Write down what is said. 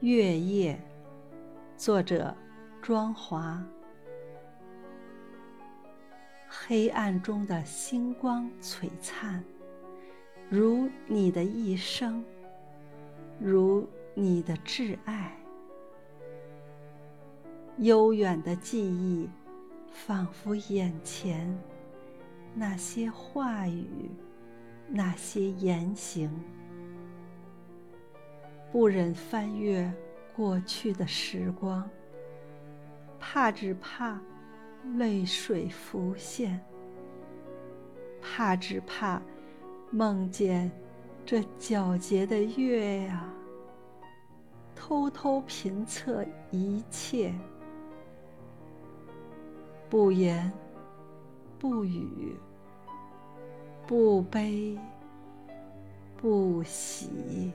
月夜，作者庄华。黑暗中的星光璀璨，如你的一生，如你的挚爱。悠远的记忆，仿佛眼前那些话语，那些言行。不忍翻阅过去的时光，怕只怕泪水浮现，怕只怕梦见这皎洁的月呀，偷偷评测一切，不言不语，不悲不喜。